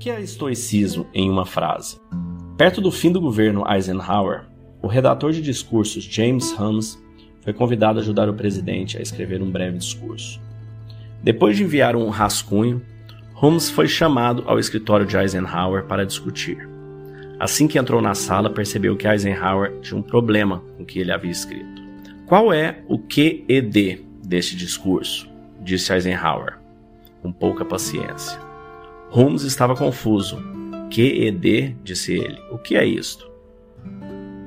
que é estoicismo em uma frase? Perto do fim do governo Eisenhower, o redator de discursos James Hums foi convidado a ajudar o presidente a escrever um breve discurso. Depois de enviar um rascunho, Holmes foi chamado ao escritório de Eisenhower para discutir. Assim que entrou na sala, percebeu que Eisenhower tinha um problema com o que ele havia escrito. Qual é o QED deste discurso? disse Eisenhower, com pouca paciência. Holmes estava confuso. QED, disse ele. O que é isto?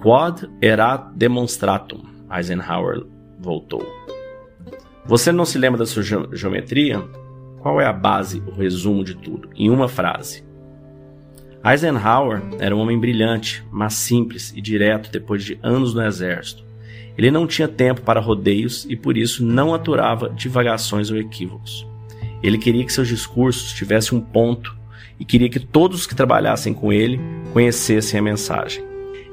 Quod erat demonstratum, Eisenhower voltou. Você não se lembra da sua geometria? Qual é a base, o resumo de tudo, em uma frase? Eisenhower era um homem brilhante, mas simples e direto depois de anos no exército. Ele não tinha tempo para rodeios e por isso não aturava divagações ou equívocos. Ele queria que seus discursos tivessem um ponto e queria que todos que trabalhassem com ele conhecessem a mensagem.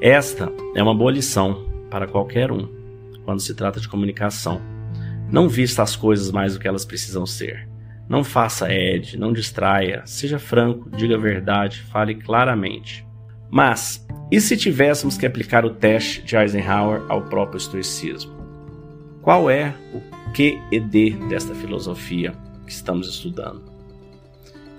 Esta é uma boa lição para qualquer um quando se trata de comunicação. Não vista as coisas mais do que elas precisam ser. Não faça ed, não distraia, seja franco, diga a verdade, fale claramente. Mas, e se tivéssemos que aplicar o teste de Eisenhower ao próprio estoicismo? Qual é o QED desta filosofia que estamos estudando?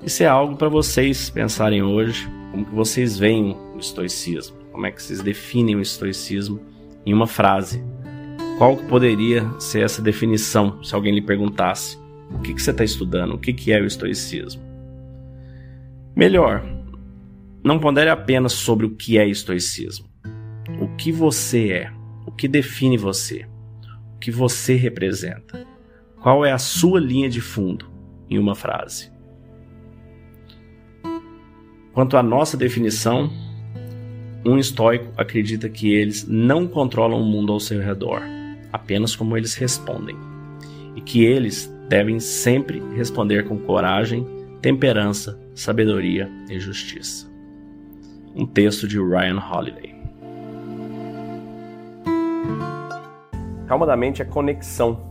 Isso é algo para vocês pensarem hoje, como que vocês veem o estoicismo, como é que vocês definem o estoicismo em uma frase. Qual poderia ser essa definição se alguém lhe perguntasse o que, que você está estudando? O que, que é o estoicismo? Melhor, não pondere apenas sobre o que é estoicismo. O que você é, o que define você, o que você representa. Qual é a sua linha de fundo em uma frase? Quanto à nossa definição, um estoico acredita que eles não controlam o mundo ao seu redor, apenas como eles respondem, e que eles devem sempre responder com coragem, temperança, sabedoria e justiça. Um texto de Ryan Holiday. Calma da mente é conexão,